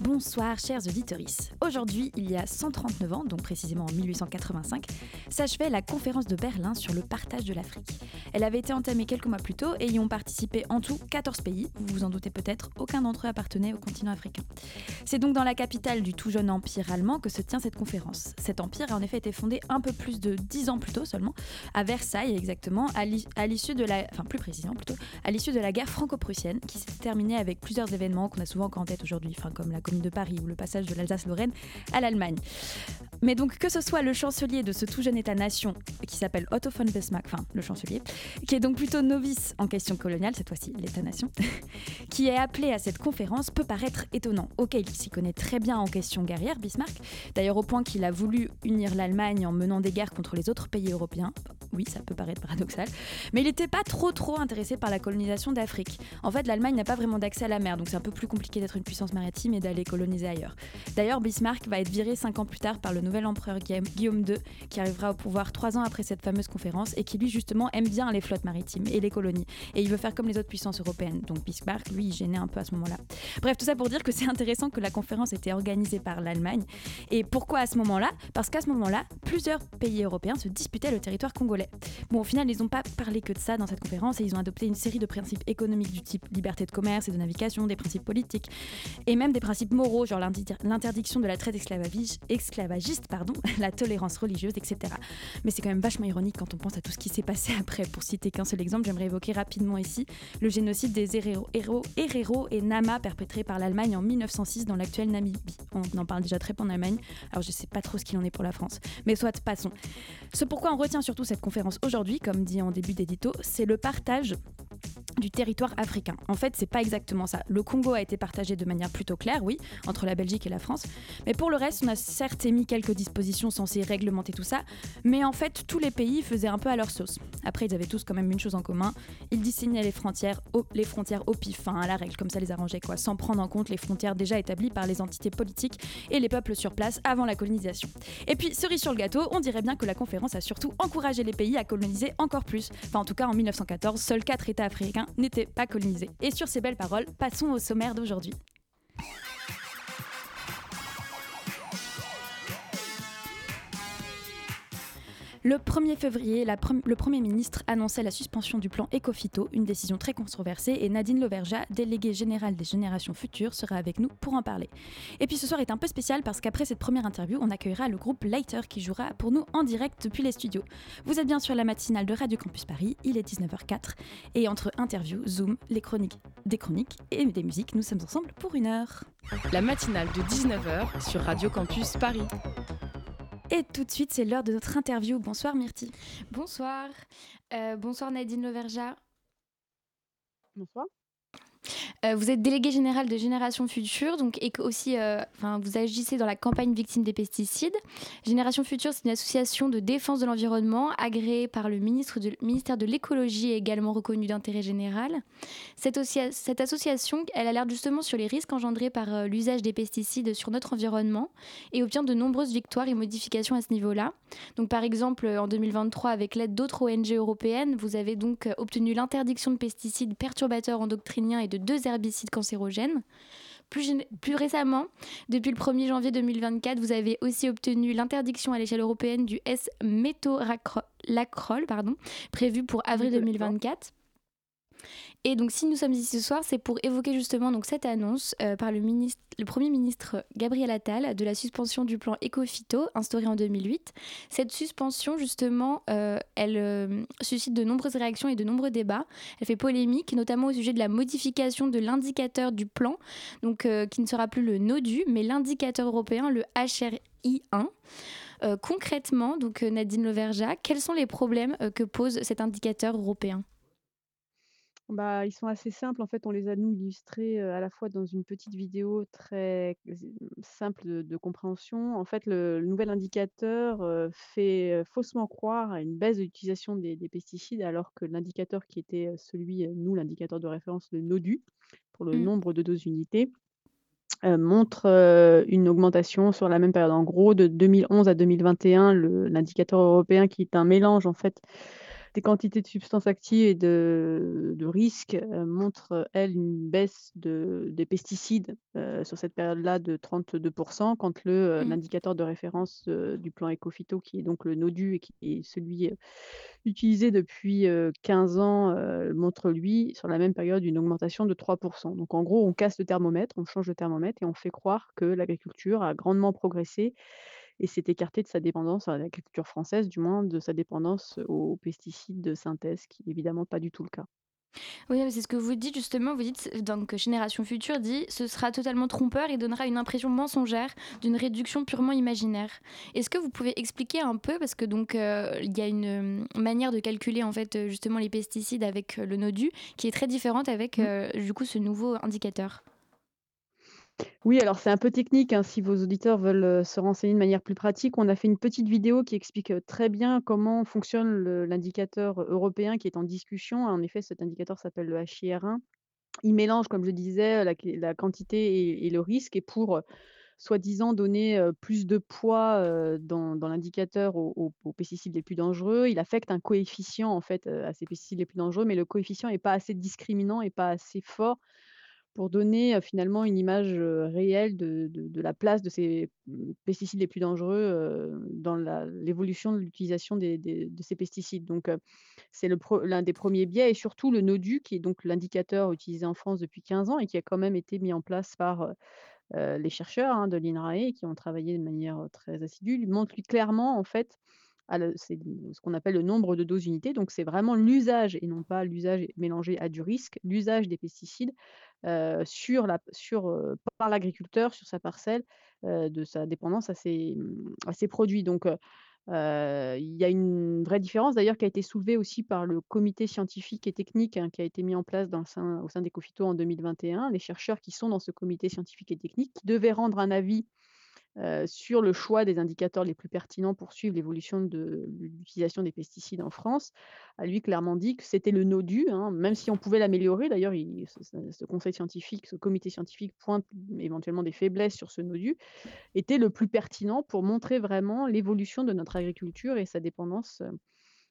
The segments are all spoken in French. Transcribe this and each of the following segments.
Bonsoir chers auditeurs. Aujourd'hui, il y a 139 ans, donc précisément en 1885, s'achevait la conférence de Berlin sur le partage de l'Afrique. Elle avait été entamée quelques mois plus tôt et y ont participé en tout 14 pays. Vous vous en doutez peut-être, aucun d'entre eux appartenait au continent africain. C'est donc dans la capitale du tout jeune empire allemand que se tient cette conférence. Cet empire a en effet été fondé un peu plus de 10 ans plus tôt seulement, à Versailles exactement, à l'issue de la, enfin plus précisément plutôt, à l'issue de la guerre franco-prussienne qui s'est terminée avec plusieurs événements qu'on a souvent en tête aujourd'hui, comme la Commune de Paris ou le passage de l'Alsace-Lorraine à l'Allemagne. Mais donc que ce soit le chancelier de ce tout jeune État-nation qui s'appelle Otto von Bismarck, enfin le chancelier, qui est donc plutôt novice en question coloniale, cette fois-ci l'État-nation, qui est appelé à cette conférence peut paraître étonnant. Ok, il s'y connaît très bien en question guerrière, Bismarck, d'ailleurs au point qu'il a voulu unir l'Allemagne en menant des guerres contre les autres pays européens. Oui, ça peut paraître paradoxal, mais il n'était pas trop trop intéressé par la colonisation d'Afrique. En fait, l'Allemagne n'a pas vraiment d'accès à la mer, donc c'est un peu plus compliqué d'être une puissance maritime et d'aller coloniser ailleurs. D'ailleurs, Bismarck va être viré cinq ans plus tard par le nouvel empereur Guillaume II, qui arrivera au pouvoir trois ans après cette fameuse conférence et qui lui justement aime bien les flottes maritimes et les colonies. Et il veut faire comme les autres puissances européennes. Donc Bismarck, lui, gênait un peu à ce moment-là. Bref, tout ça pour dire que c'est intéressant que la conférence ait été organisée par l'Allemagne. Et pourquoi à ce moment-là? Parce qu'à ce moment-là, plusieurs pays européens se disputaient le territoire congolais. Bon, au final, ils n'ont pas parlé que de ça dans cette conférence et ils ont adopté une série de principes économiques du type liberté de commerce et de navigation, des principes politiques et même des principes moraux, genre l'interdiction de la traite esclavagiste, pardon, la tolérance religieuse, etc. Mais c'est quand même vachement ironique quand on pense à tout ce qui s'est passé après. Pour citer qu'un seul exemple, j'aimerais évoquer rapidement ici le génocide des Herero, et Nama perpétré par l'Allemagne en 1906 dans l'actuelle Namibie. On en parle déjà très peu en Allemagne, alors je sais pas trop ce qu'il en est pour la France. Mais soit, passons. Ce pourquoi on retient surtout cette conférence aujourd'hui, comme dit en début d'édito, c'est le partage du territoire africain. En fait, c'est pas exactement ça. Le Congo a été partagé de manière plutôt claire, oui, entre la Belgique et la France. Mais pour le reste, on a certes émis quelques dispositions censées réglementer tout ça, mais en fait, tous les pays faisaient un peu à leur sauce. Après, ils avaient tous quand même une chose en commun, ils dessinaient les frontières au, les frontières pif, enfin à la règle, comme ça les arrangeait quoi, sans prendre en compte les frontières déjà établies par les entités politiques et les peuples sur place avant la colonisation. Et puis, cerise sur le gâteau, on dirait bien que la conférence a surtout encouragé les pays à coloniser encore plus. Enfin, en tout cas, en 1914, seuls 4 États africains n'était pas colonisé. Et sur ces belles paroles, passons au sommaire d'aujourd'hui. Le 1er février, le Premier ministre annonçait la suspension du plan Ecofito, une décision très controversée, et Nadine Loverja, déléguée générale des générations futures, sera avec nous pour en parler. Et puis ce soir est un peu spécial parce qu'après cette première interview, on accueillera le groupe Lighter qui jouera pour nous en direct depuis les studios. Vous êtes bien sur la matinale de Radio Campus Paris, il est 19h04, et entre interviews, Zoom, les chroniques, des chroniques et des musiques, nous sommes ensemble pour une heure. La matinale de 19h sur Radio Campus Paris. Et tout de suite, c'est l'heure de notre interview. Bonsoir Myrti. Bonsoir. Euh, bonsoir Nadine Loverja. Bonsoir. Euh, vous êtes délégué général de Génération Future, donc et aussi, euh, vous agissez dans la campagne victime des pesticides. Génération Future, c'est une association de défense de l'environnement agréée par le ministère de l'écologie et également reconnue d'intérêt général. Cette, cette, association, elle alerte justement sur les risques engendrés par euh, l'usage des pesticides sur notre environnement et obtient de nombreuses victoires et modifications à ce niveau-là. Donc, par exemple, en 2023, avec l'aide d'autres ONG européennes, vous avez donc obtenu l'interdiction de pesticides perturbateurs endocriniens et de deux herbicides cancérogènes. Plus, plus, récemment, depuis le 1er janvier 2024, vous avez aussi obtenu l'interdiction à l'échelle européenne du S-métolacrol, prévu pour avril 2024. Et donc, si nous sommes ici ce soir, c'est pour évoquer justement cette annonce euh, par le, Premier ministre Gabriel Attal de la suspension du plan Ecofito instauré en 2008. Cette suspension, justement, euh, elle euh, suscite de nombreuses réactions et de nombreux débats. Elle fait polémique, notamment au sujet de la modification de l'indicateur du plan, qui ne sera plus le NODU, mais l'indicateur européen, le HRI1. concrètement, donc Nadine Loverja, quels sont les problèmes que pose cet indicateur européen? Bah, ils sont assez simples. En fait, on les a, nous, illustrés, à la fois dans une petite vidéo très z simple de de compréhension. En fait, le le nouvel indicateur, fait, faussement croire à une baisse de l'utilisation des des pesticides, alors que l'indicateur qui était, celui, nous, l'indicateur de référence, le NODU, pour le Mmh. nombre de doses unités, montre, une augmentation sur la même période. En gros, de 2011 à 2021, le l'indicateur européen qui est un mélange, en fait, des quantités de substances actives et de de risques, heu, montre, heu, elle, une baisse de des pesticides, heu, sur cette période-là de 32% quand le, Mmh. l'indicateur de référence, du plan Ecophyto qui est donc le NODU et qui est celui, utilisé depuis, heu, 15 ans, montre lui, sur la même période, une augmentation de 3% Donc en gros, on casse le thermomètre, on change le thermomètre et on fait croire que l'agriculture a grandement progressé et s'est écarté de sa dépendance, à l'agriculture française du moins, de sa dépendance aux pesticides de synthèse qui est évidemment pas du tout le cas. Oui, c'est ce que vous dites justement. Vous dites donc Génération Future dit ce sera totalement trompeur et donnera une impression mensongère d'une réduction purement imaginaire. Est-ce que vous pouvez expliquer un peu parce que donc euh, il y a une euh, manière de calculer en fait euh, justement les pesticides avec le NODU qui est très différente avec Mmh. euh, du coup ce nouveau indicateur? Oui, alors c'est un peu technique, hein, si vos auditeurs veulent, heu, se renseigner de manière plus pratique, on a fait une petite vidéo qui explique, heu, très bien comment fonctionne l'indicateur européen qui est en discussion. En effet, cet indicateur s'appelle le HIR1. Il mélange, comme je disais, la quantité et le risque et pour, soi-disant donner, plus de poids, dans l'indicateur aux pesticides les plus dangereux, il affecte un coefficient en fait, à ces pesticides les plus dangereux, mais le coefficient est pas assez discriminant et pas assez fort pour donner, finalement une image, réelle de de la place de ces, mmh, pesticides les plus dangereux, dans l'évolution de l'utilisation de ces pesticides. Donc, c'est l'un des premiers biais et surtout le NODU qui est donc l'indicateur utilisé en France depuis 15 ans et qui a quand même été mis en place par, heu, les chercheurs, hein, de l'INRAE qui ont travaillé de manière, très assidue. Montre lui clairement en fait, c'est ce qu'on appelle le nombre de doses unités. Donc c'est vraiment l'usage et non pas l'usage mélangé à du risque, l'usage des pesticides par l'agriculteur, sur sa parcelle, de sa dépendance à ces, mmh, produits. Donc, il y a une vraie différence d'ailleurs qui a été soulevée aussi par le comité scientifique et technique, hein, qui a été mis en place au sein d'Ecophyto en 2021. Les chercheurs qui sont dans ce comité scientifique et technique, qui devaient rendre un avis heu, sur le choix des indicateurs les plus pertinents pour suivre l'évolution de l'utilisation des pesticides en France, a lui clairement dit que c'était le NODU, hein, même si on pouvait l'améliorer. D'ailleurs, il ce conseil scientifique, ce comité scientifique pointe éventuellement des faiblesses sur ce NODU, était le plus pertinent pour montrer vraiment l'évolution de notre agriculture et sa dépendance, heu,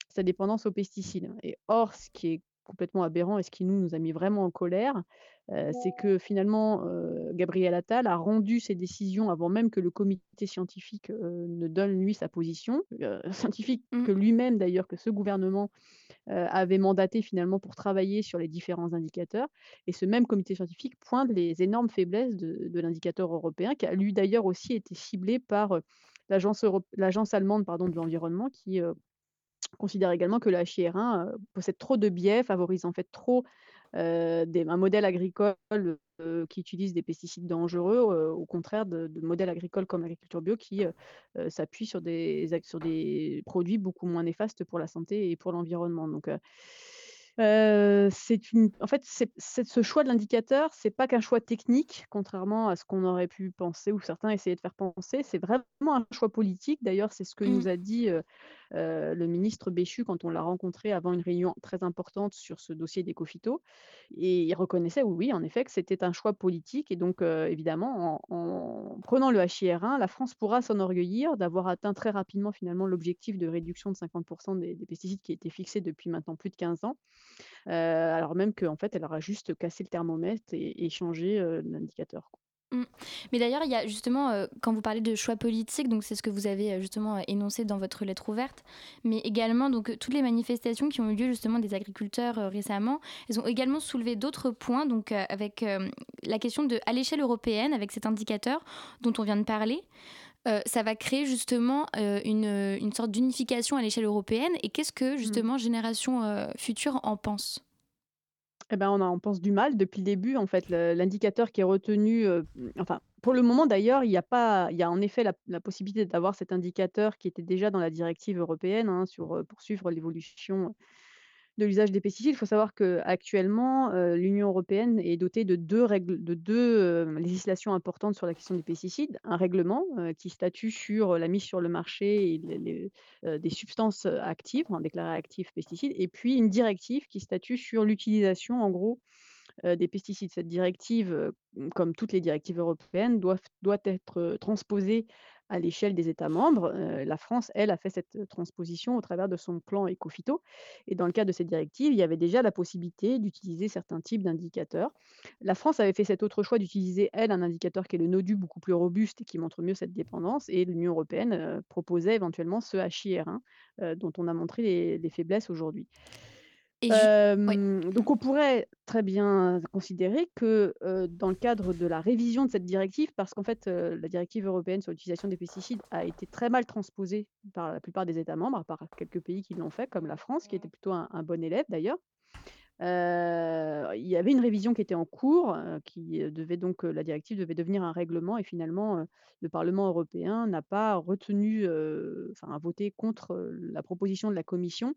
sa dépendance aux pesticides et or, ce qui est complètement aberrant et ce qui nous, nous a mis vraiment en colère, c'est que finalement, Gabriel Attal a rendu ses décisions avant même que le comité scientifique, ne donne lui sa position, scientifique Mmh. que lui-même d'ailleurs, que ce gouvernement, avait mandaté finalement pour travailler sur les différents indicateurs et ce même comité scientifique pointe les énormes faiblesses de de l'indicateur européen qui a lui d'ailleurs aussi été ciblé par, l'agence allemande pardon de l'environnement qui, considère également que le HIR1, heu, possède trop de biais, favorise en fait trop, des un modèle agricole, heu, qui utilise des pesticides dangereux, au contraire de de modèles agricoles comme l'agriculture bio qui, s'appuient sur des ac sur des produits beaucoup moins néfastes pour la santé et pour l'environnement. Donc, c'est une en fait, ce choix de l'indicateur, c'est pas qu'un choix technique, contrairement à ce qu'on aurait pu penser ou certains essayaient de faire penser. C'est vraiment un choix politique. D'ailleurs, c'est ce que Mmh. nous a dit, heu, le ministre Béchu quand on l'a rencontré avant une réunion très importante sur ce dossier et il reconnaissait, oui, en effet, que c'était un choix politique et donc heu, évidemment, en en prenant le HIR1, la France pourra s'enorgueillir d'avoir atteint très rapidement, finalement, l'objectif de réduction de 50 des des pesticides qui était fixé depuis maintenant plus de 15 ans. Heu, alors même qu'en fait, elle aura juste cassé le thermomètre et et changé, l'indicateur. Mmh. Mais d'ailleurs, il y a justement, heu, quand vous parlez de choix politiques, donc c'est ce que vous avez, heu, justement, heu, énoncé dans votre lettre ouverte, mais également donc, toutes les manifestations qui ont eu lieu justement des agriculteurs, récemment, elles ont également soulevé d'autres points donc, avec, la question de à l'échelle européenne avec cet indicateur dont on vient de parler, ça va créer justement, une, une sorte d'unification à l'échelle européenne et qu'est-ce que Mmh. justement Génération, heu, Future en pense? Et ben, on en pense du mal depuis le début, en fait. L'indicateur qui est retenu, heu, mmh, enfin, pour le moment d'ailleurs, il y a pas il y a en effet la possibilité d'avoir cet indicateur qui était déjà dans la directive européenne, hein, sur, heu, pour suivre l'évolution de l'usage des pesticides. Il faut savoir qu'actuellement, euh, l'Union européenne est dotée de deux, euh, législations importantes sur la question des pesticides. Un règlement euh, qui statue sur la mise sur le marché des substances actives, déclarées actives pesticides, et puis une directive qui statue sur l'utilisation, en gros, des pesticides. Cette directive, comme toutes les directives européennes, doit être transposée à l'échelle des États membres. la France, elle, a fait cette transposition au travers de son plan Ecofito. Et dans le cadre de cette directive, il y avait déjà la possibilité d'utiliser certains types d'indicateurs. La France avait fait cet autre choix d'utiliser, elle, un indicateur qui est le NODU, beaucoup plus robuste et qui montre mieux cette dépendance. Et l'Union européenne proposait éventuellement ce HIR1, dont on a montré les faiblesses aujourd'hui donc on pourrait très bien considérer que, dans le cadre de la révision de cette directive, parce qu'en fait, la directive européenne sur l'utilisation des pesticides a été très mal transposée par la plupart des États membres, à part quelques pays qui l'ont fait, comme la France, qui était plutôt un bon élève d'ailleurs. il y avait une révision qui était en cours, qui, devait donc, la directive devait devenir un règlement et finalement, le Parlement européen n'a pas retenu, enfin a voté contre, la proposition de la Commission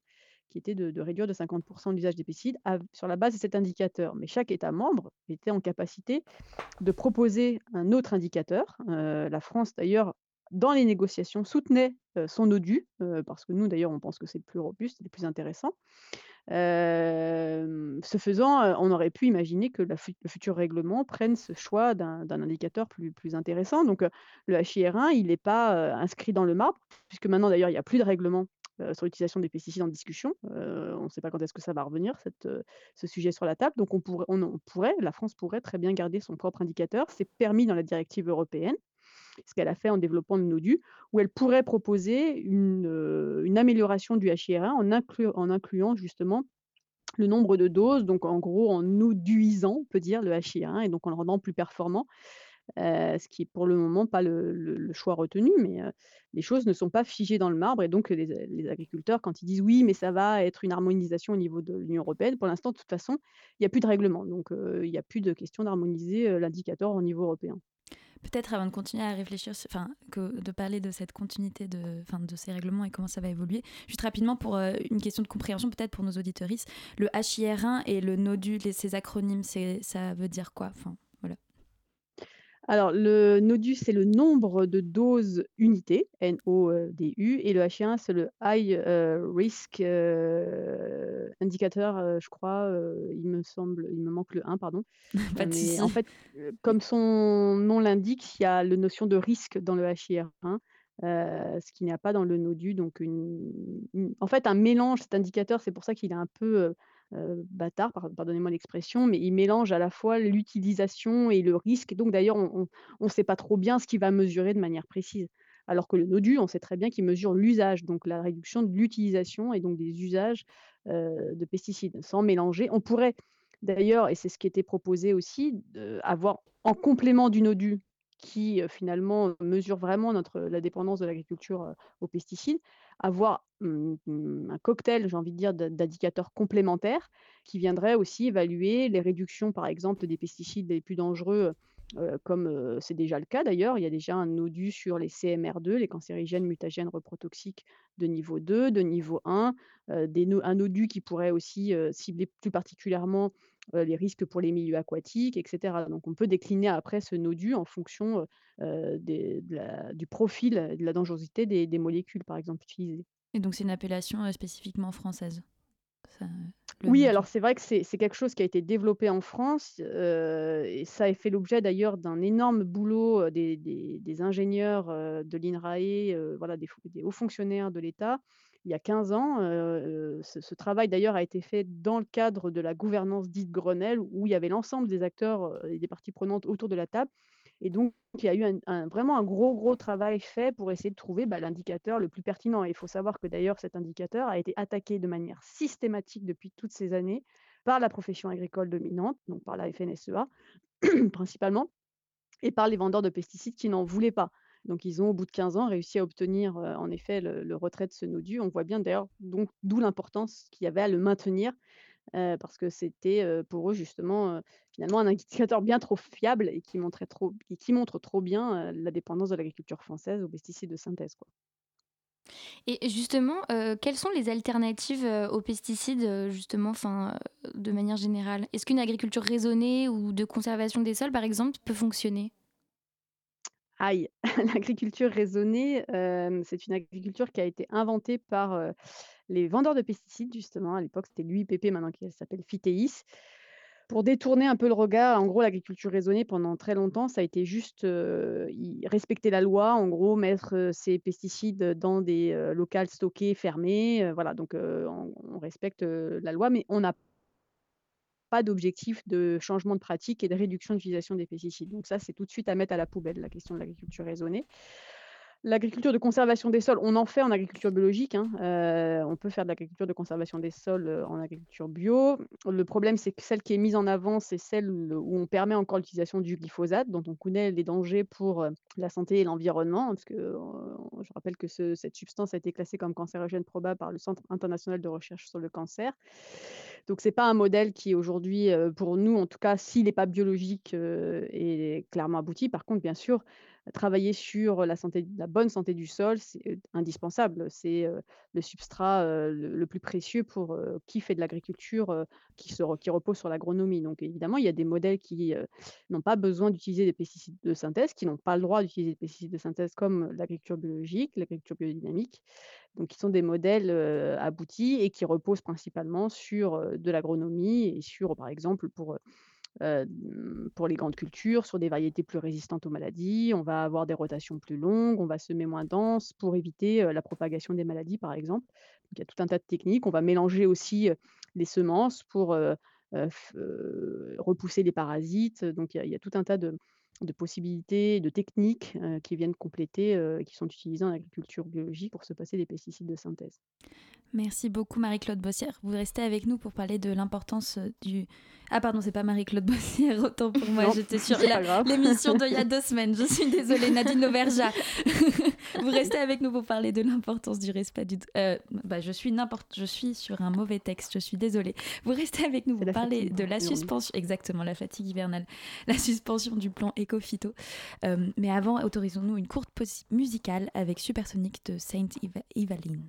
qui était de, réduire de 50% l'usage des pesticides sur la base de cet indicateur. Mais chaque État membre était en capacité de proposer un autre indicateur. Euh, la France, d'ailleurs, dans les négociations, soutenait euh, son ODU, euh, parce que nous, d'ailleurs, on pense que c'est le plus robuste le plus intéressant. ce faisant, on aurait pu imaginer que le futur règlement prenne ce choix d'un indicateur plus, plus intéressant. Donc, le HIR1, il n'est pas inscrit dans le marbre, puisque maintenant, d'ailleurs, il n'y a plus de règlement sur l'utilisation des pesticides en discussion. Euh, on ne sait pas quand est-ce que ça va revenir, euh, ce sujet sur la table. Donc on pourrait, la France pourrait très bien garder son propre indicateur. C'est permis dans la directive européenne, ce qu'elle a fait en développant le NODU, où elle pourrait proposer une, une amélioration du HIR1 en, en incluant justement le nombre de doses, donc en gros en noduisant, on peut dire, le HIR1, et donc en le rendant plus performant ce qui est pour le moment pas le, choix retenu, mais les choses ne sont pas figées dans le marbre et donc les, agriculteurs, quand ils disent oui, mais ça va être une harmonisation au niveau de l'Union européenne, pour l'instant, de toute façon, il n'y a plus de règlement, donc il n'y a plus de question d'harmoniser l'indicateur au niveau européen. Peut-être avant de continuer à réfléchir, enfin, de parler de cette continuité de, ces règlements et comment ça va évoluer, juste rapidement pour une question de compréhension, peut-être pour nos auditoristes, le HIR1 et le NODU, ces acronymes, ça veut dire quoi alors, le NODU, c'est le nombre de doses unités, N-O-D-U, et le H1, c'est le High euh, Risk euh, Indicator, euh, je crois, il me semble, il me manque le 1, pardon. Pas de en fait, comme son nom l'indique, il y a la notion de risque dans le HIR1, ce qui n'y a pas dans le NODU. Donc, en fait, un mélange, cet indicateur, c'est pour ça qu'il est un peu bâtard, pardonnez-moi l'expression, mais il mélange à la fois l'utilisation et le risque. Donc d'ailleurs, on ne sait pas trop bien ce qu'il va mesurer de manière précise. Alors que le NODU, on sait très bien qu'il mesure l'usage, donc la réduction de l'utilisation et donc des usages de pesticides, sans mélanger. On pourrait d'ailleurs, et c'est ce qui était proposé aussi, avoir en complément du NODU qui finalement mesure vraiment notre, la dépendance de l'agriculture aux pesticides, avoir mmh, mmh, un cocktail, j'ai envie de dire, d'indicateurs complémentaires qui viendraient aussi évaluer les réductions, par exemple, des pesticides les plus dangereux, comme c'est déjà le cas d'ailleurs. Il y a déjà un NODU sur les CMR2, les cancérigènes, mutagènes, reprotoxiques de niveau 2, de niveau 1, des un NODU qui pourrait aussi cibler plus particulièrement les risques pour les milieux aquatiques, etc. Donc on peut décliner après ce NODU en fonction du profil, de la dangerosité des, molécules, par exemple, utilisées. Et donc c'est une appellation spécifiquement française oui, alors c'est vrai que c'est quelque chose qui a été développé en France et ça a fait l'objet d'ailleurs d'un énorme boulot des, ingénieurs de l'INRAE, voilà, des, hauts fonctionnaires de l'État il y a 15 ans. ce, travail d'ailleurs a été fait dans le cadre de la gouvernance dite Grenelle, où il y avait l'ensemble des acteurs et des parties prenantes autour de la table. Et donc, il y a eu vraiment un gros, gros travail fait pour essayer de trouver bah, l'indicateur le plus pertinent. Et il faut savoir que d'ailleurs, cet indicateur a été attaqué de manière systématique depuis toutes ces années par la profession agricole dominante, donc par la FNSEA principalement, et par les vendeurs de pesticides qui n'en voulaient pas. Donc, ils ont, au bout de 15 ans, réussi à obtenir en effet le, retrait de ce NODU. On voit bien d'ailleurs d'où l'importance qu'il y avait à le maintenir, parce que c'était pour eux justement finalement un indicateur bien trop fiable et qui, montrait trop, qui montre trop bien la dépendance de l'agriculture française aux pesticides de synthèse. Et justement, quelles sont les alternatives aux pesticides, justement, de manière générale? Est-ce qu'une agriculture raisonnée ou de conservation des sols, par exemple, peut fonctionner? Aïe, l'agriculture raisonnée, c'est une agriculture qui a été inventée par les vendeurs de pesticides, justement. À l'époque, c'était l'UIPP, maintenant qui s'appelle Fitéis. Pour détourner un peu le regard, en gros, l'agriculture raisonnée, pendant très longtemps, ça a été juste respecter la loi, en gros, mettre ces pesticides dans des locales stockés, fermés. voilà, donc on, on, respecte la loi, mais on n'a pas d'objectif de changement de pratique et de réduction d'utilisation des pesticides. Donc ça, c'est tout de suite à mettre à la poubelle, la question de l'agriculture raisonnée. L'agriculture de conservation des sols, on en fait en agriculture biologique. Hein. Euh, on peut faire de l'agriculture de conservation des sols euh, en agriculture bio. Le problème, c'est que celle qui est mise en avant, c'est celle où on permet encore l'utilisation du glyphosate, dont on connaît les dangers pour euh, la santé et l'environnement. Parce que je rappelle que cette substance a été classée comme cancérogène probable par le Centre international de recherche sur le cancer. Donc, ce n'est pas un modèle qui, aujourd'hui, pour nous, en tout cas, s'il n'est pas biologique, est clairement abouti. Par contre, bien sûr, travailler sur la, bonne santé du sol, c'est indispensable. C'est le substrat le, plus précieux pour qui fait de l'agriculture qui, qui repose sur l'agronomie. Donc évidemment, il y a des modèles qui n'ont pas besoin d'utiliser des pesticides de synthèse, qui n'ont pas le droit d'utiliser des pesticides de synthèse comme l'agriculture biologique, l'agriculture biodynamique. Donc qui sont des modèles aboutis et qui reposent principalement sur de l'agronomie et sur, par exemple, pour pour les grandes cultures, sur des variétés plus résistantes aux maladies. On va avoir des rotations plus longues, on va semer moins dense pour éviter la propagation des maladies, par exemple. il y a tout un tas de techniques. On va mélanger aussi les semences pour repousser les parasites. Donc, il y, a, tout un tas de, de possibilités, de techniques qui viennent compléter, qui sont utilisées en agriculture biologique pour se passer des pesticides de synthèse. Merci beaucoup Marie-Claude Bossière. Vous restez avec nous pour parler de l'importance du... Ah pardon, c'est pas Marie-Claude Bossière, autant pour moi, j'étais sur l'émission d'il y a deux semaines. Je suis désolée, Nadine Auverja. Vous restez avec nous pour parler de l'importance du respect du... Euh, bah, je, suis n'importe... je suis sur un mauvais texte, je suis désolée. Vous restez avec nous pour parler de la suspension... Exactement, la fatigue hivernale. La suspension du plan Ecofito. Euh, mais avant, autorisons-nous une courte pause musicale avec Supersonic de Saint Evaline.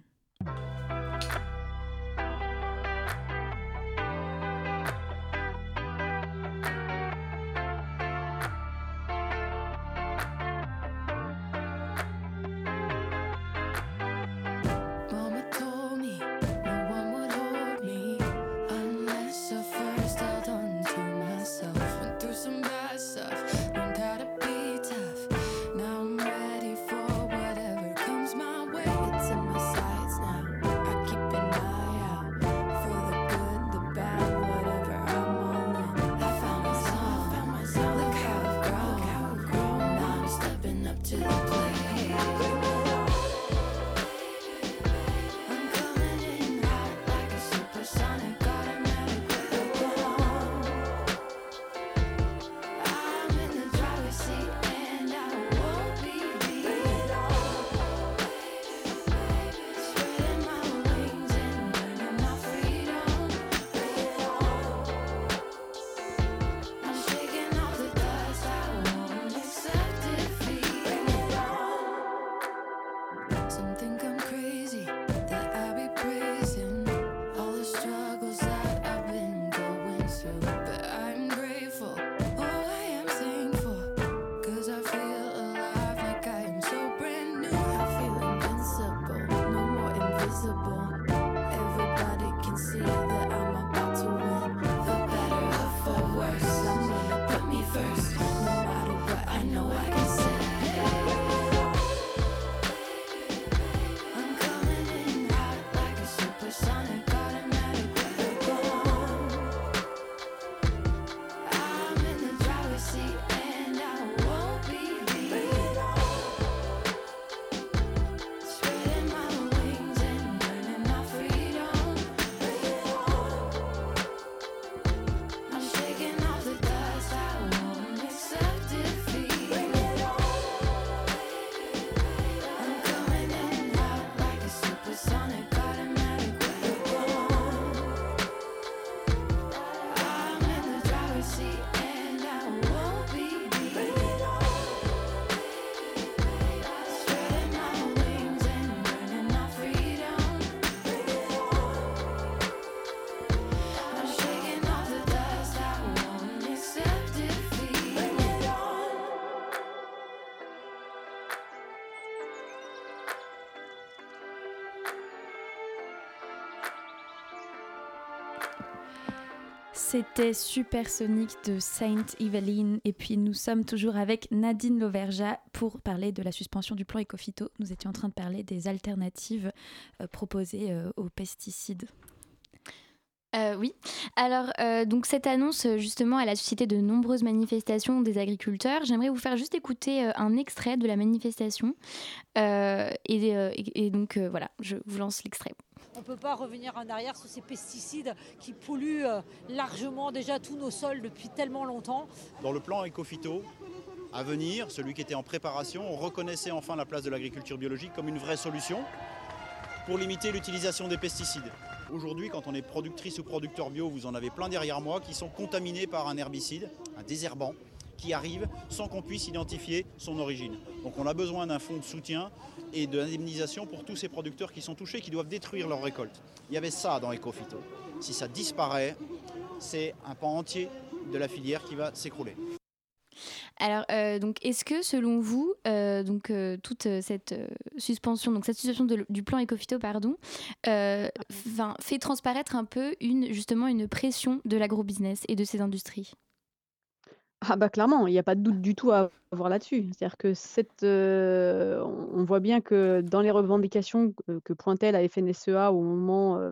first. C'était Supersonic de Saint Eveline et puis nous sommes toujours avec Nadine Loverja pour parler de la suspension du plan Ecofito. Nous étions en train de parler des alternatives euh, proposées euh, aux pesticides. Euh, oui. Alors, donc cette annonce, justement, elle a suscité de nombreuses manifestations des agriculteurs. J'aimerais vous faire juste écouter un extrait de la manifestation. et, donc, voilà, je vous lance l'extrait. On ne peut pas revenir en arrière sur ces pesticides qui polluent euh, largement déjà tous nos sols depuis tellement longtemps. Dans le plan Ecofito, à venir, celui qui était en préparation, on reconnaissait enfin la place de l'agriculture biologique comme une vraie solution pour limiter l'utilisation des pesticides. Aujourd'hui, quand on est productrice ou producteur bio, vous en avez plein derrière moi qui sont contaminés par un herbicide, un désherbant, qui arrive sans qu'on puisse identifier son origine. Donc on a besoin d'un fonds de soutien et d'indemnisation pour tous ces producteurs qui sont touchés, qui doivent détruire leur récolte. Il y avait ça dans Ecofito. Si ça disparaît, c'est un pan entier de la filière qui va s'écrouler. Alors, euh, donc, est-ce que selon vous, euh, donc euh, toute cette suspension, donc cette suspension du plan Ecofito, pardon, fait transparaître un peu une justement une pression de l'agrobusiness et de ces industries? Ah bah clairement, il n'y a pas de doute du tout à avoir là-dessus. C'est-à-dire que cette, euh, on voit bien que dans les revendications que pointait la FNSEA au moment, euh,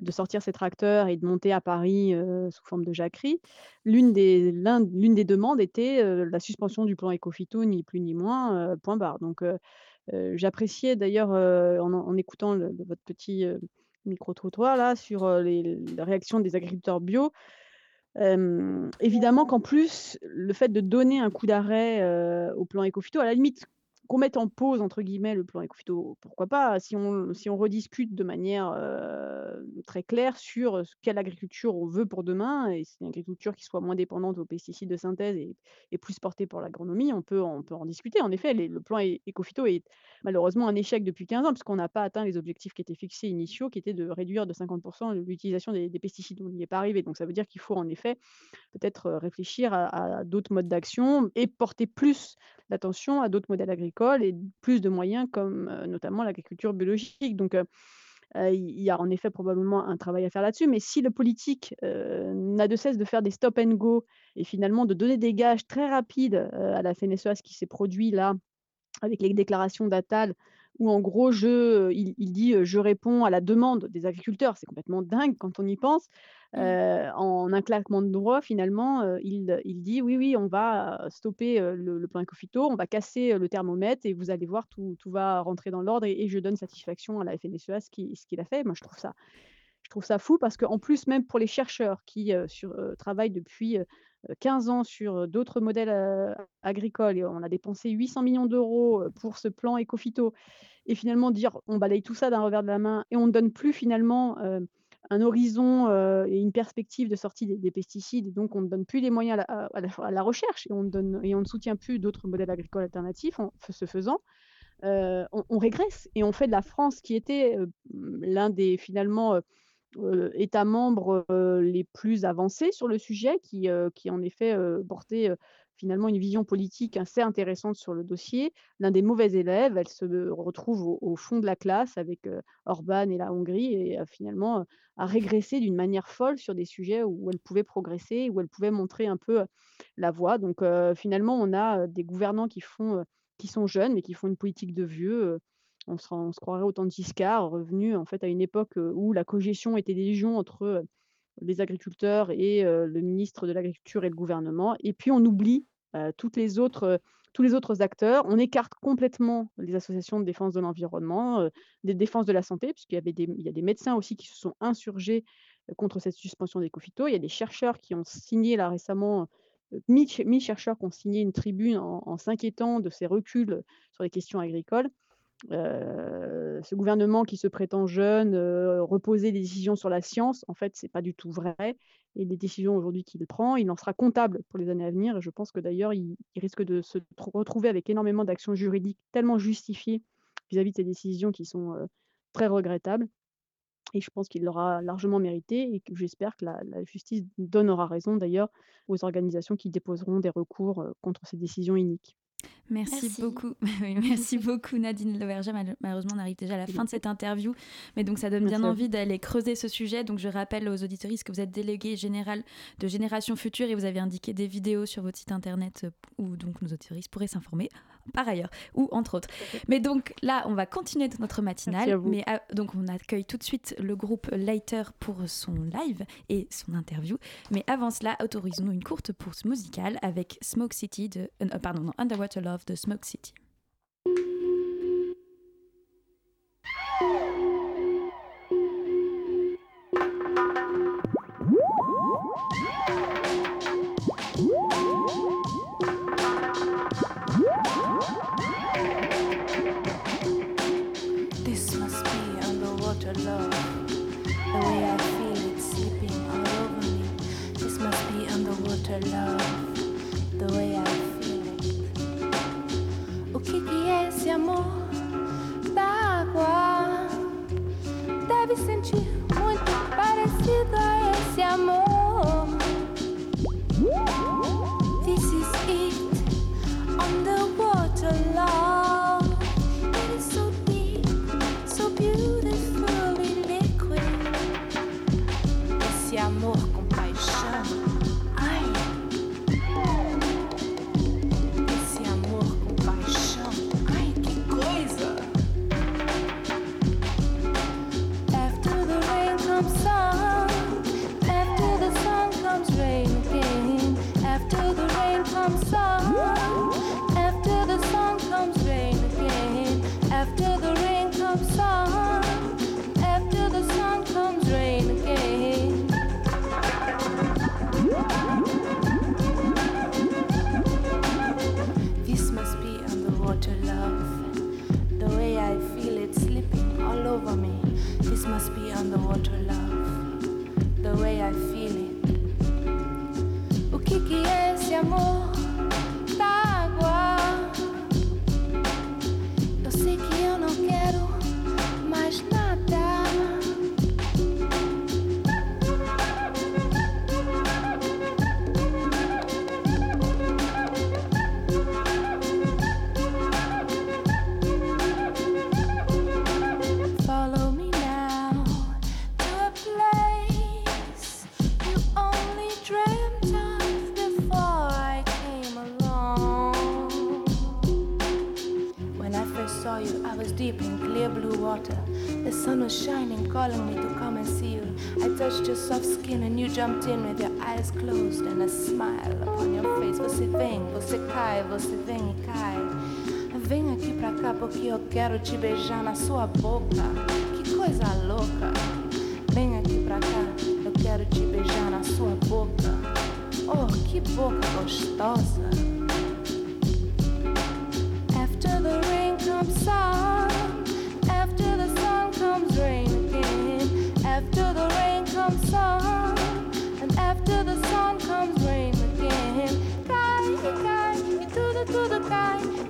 de sortir ses tracteurs et de monter à Paris, euh, sous forme de jacquerie, l'une des demandes était, la suspension du plan Ecofito, ni plus ni moins, point barre. Donc, j'appréciais d'ailleurs, en écoutant votre petit, micro-trottoir là sur, les réactions des agriculteurs bio évidemment qu'en plus, le fait de donner un coup d'arrêt, au plan Ecofito, à la limite qu'on mette en pause entre guillemets le plan Ecofito, pourquoi pas Si on, si on rediscute de manière très claire sur quelle agriculture on veut pour demain, et c'est une agriculture qui soit moins dépendante aux pesticides de synthèse et, plus portée pour l'agronomie, on peut, on peut en discuter. En effet, le plan Ecofito est malheureusement un échec depuis 15 ans, puisqu'on n'a pas atteint les objectifs qui étaient fixés initiaux, qui étaient de réduire de 50% l'utilisation des, pesticides. On n'y est pas arrivé. Donc ça veut dire qu'il faut en effet peut-être réfléchir à d'autres modes d'action et porter plus d'attention à d'autres modèles agricoles et plus de moyens comme notamment l'agriculture biologique. Donc il y a en effet probablement un travail à faire là-dessus, mais si le politique n'a de cesse de faire des stop and go et finalement de donner des gages très rapides à la FNSEA, ce qui s'est produit là avec les déclarations d'Attal, où en gros, je, il, dit je réponds à la demande des agriculteurs. C'est complètement dingue quand on y pense. Mmh. en un claquement de doigts, finalement, il, il, dit oui, oui, on va stopper le, plan Ecofito, on va casser le thermomètre et vous allez voir, tout, tout va rentrer dans l'ordre et, je donne satisfaction à la FNSEA ce qu'il a fait. Moi, je trouve ça, je trouve ça fou parce qu'en plus, même pour les chercheurs qui sur, travaillent depuis 15 ans sur d'autres modèles agricoles et on a dépensé 800 millions d'euros pour ce plan Ecofito et finalement dire on balaye tout ça d'un revers de la main et on ne donne plus finalement un horizon et une perspective de sortie des, pesticides et donc on ne donne plus les moyens à la, recherche et on, donne, et on ne soutient plus d'autres modèles agricoles alternatifs en ce faisant. on, régresse et on fait de la France qui était l'un des finalement États membres les plus avancés sur le sujet, qui, qui en effet portait finalement une vision politique assez intéressante sur le dossier. L'un des mauvais élèves, elle se retrouve au, fond de la classe avec Orban et la Hongrie et finalement a régressé d'une manière folle sur des sujets où elle pouvait progresser, où elle pouvait montrer un peu la voie. Donc finalement, on a des gouvernants qui, font, qui sont jeunes mais qui font une politique de vieux on se, croirait autant de Giscard, revenu en fait à une époque où la cogestion était des légions entre les agriculteurs et le ministre de l'Agriculture et le gouvernement. Et puis on oublie les autres, tous les autres acteurs. On écarte complètement les associations de défense de l'environnement, des défenses de la santé, puisqu'il y, avait il y a des médecins aussi qui se sont insurgés contre cette suspension des cofito. Il y a des chercheurs qui ont signé là récemment mi-chercheurs qui ont signé une tribune en s'inquiétant de ces reculs sur les questions agricoles ce gouvernement qui se prétend jeune, reposer des décisions sur la science, en fait, c'est pas du tout vrai. Et les décisions aujourd'hui qu'il prend, il en sera comptable pour les années à venir. Et je pense que d'ailleurs, il, risque de se retrouver avec énormément d'actions juridiques tellement justifiées vis-à-vis de ces décisions qui sont très regrettables. Et je pense qu'il l'aura largement mérité et j'espère que la, la, justice donnera raison d'ailleurs aux organisations qui déposeront des recours contre ces décisions iniques. Merci, beaucoup. merci beaucoup Nadine Leverger. Malheureusement, on arrive déjà à la fin de cette interview, mais donc ça donne bien envie d'aller creuser ce sujet. Donc je rappelle aux auditoristes que vous êtes délégué général de Génération Future et vous avez indiqué des vidéos sur votre site internet euh, où donc nos auditoristes pourraient s'informer par ailleurs ou entre autres. Mais donc là, on va continuer notre matinale. Mais ah, donc on accueille tout de suite le groupe Lighter pour son live et son interview. Mais avant cela, autorisons-nous une courte pause musicale avec Smoke City de euh, pardon non, Underwater Love de Smoke City. your love. The way I feel it seeping all over me. This must be underwater love. Jumped in with your eyes closed and a smile upon your face. Você vem, você cai, você vem e cai. Vem aqui pra cá porque eu quero te beijar na sua boca. Que coisa louca. Vem aqui pra cá, eu quero te beijar na sua boca. Oh, que boca gostosa. the sun comes rain again. Guy, guy, you do the, do the guy.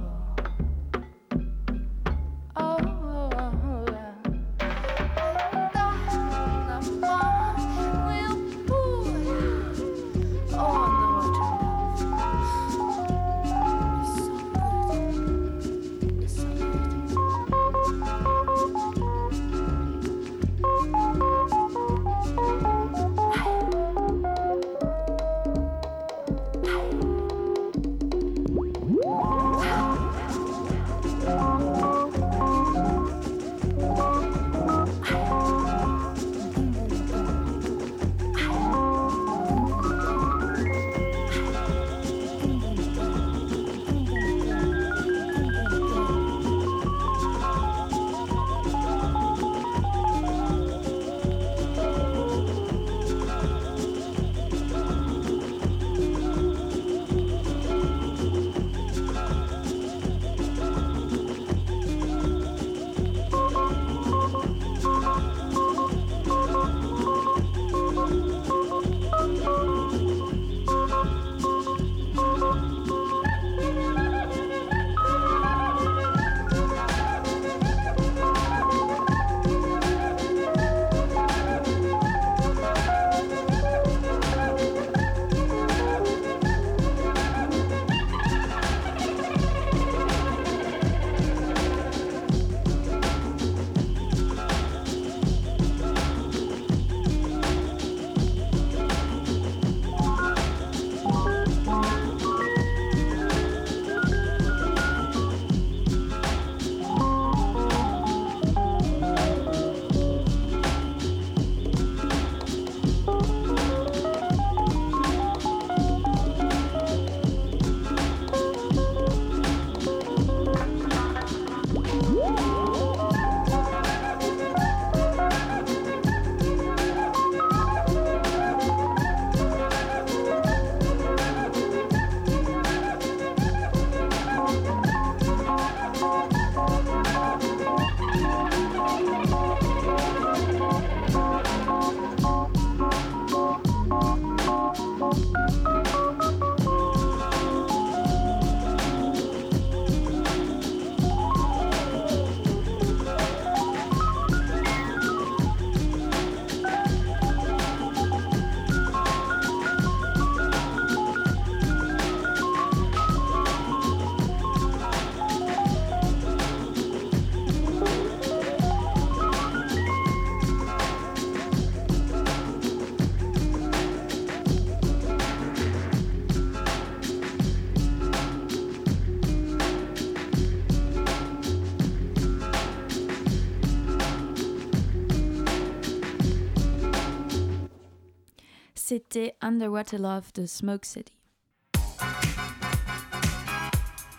C'était Underwater Love de Smoke City.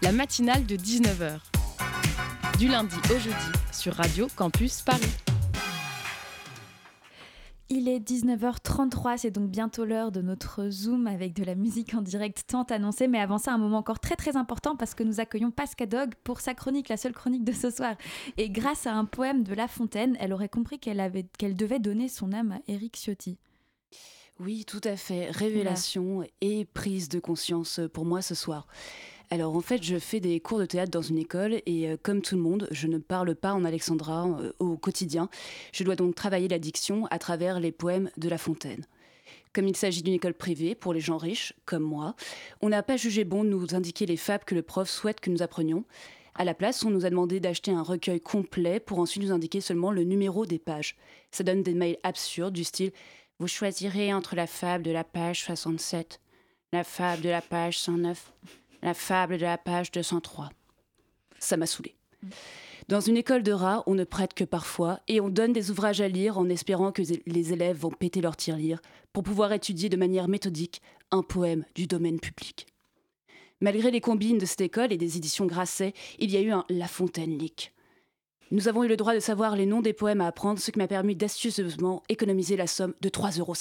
La matinale de 19h. Du lundi au jeudi sur Radio Campus Paris. Il est 19h33, c'est donc bientôt l'heure de notre Zoom avec de la musique en direct tant annoncée. Mais avant ça, un moment encore très très important parce que nous accueillons Pasca Dog pour sa chronique, la seule chronique de ce soir. Et grâce à un poème de La Fontaine, elle aurait compris qu'elle avait, qu'elle devait donner son âme à Eric Ciotti. Oui, tout à fait. Révélation et prise de conscience pour moi ce soir. Alors en fait, je fais des cours de théâtre dans une école et euh, comme tout le monde, je ne parle pas en alexandrin euh, au quotidien. Je dois donc travailler la diction à travers les poèmes de La Fontaine. Comme il s'agit d'une école privée pour les gens riches, comme moi, on n'a pas jugé bon de nous indiquer les fables que le prof souhaite que nous apprenions. À la place, on nous a demandé d'acheter un recueil complet pour ensuite nous indiquer seulement le numéro des pages. Ça donne des mails absurdes du style Vous choisirez entre la fable de la page 67, la fable de la page 109 la fable de la page 203. Ça m'a saoulé. Dans une école de rats, on ne prête que parfois et on donne des ouvrages à lire en espérant que les élèves vont péter leur tirelire pour pouvoir étudier de manière méthodique un poème du domaine public. Malgré les combines de cette école et des éditions Grasset, il y a eu un La Fontaine Leak. Nous avons eu le droit de savoir les noms des poèmes à apprendre, ce qui m'a permis d'astucieusement économiser la somme de 3,50 euros.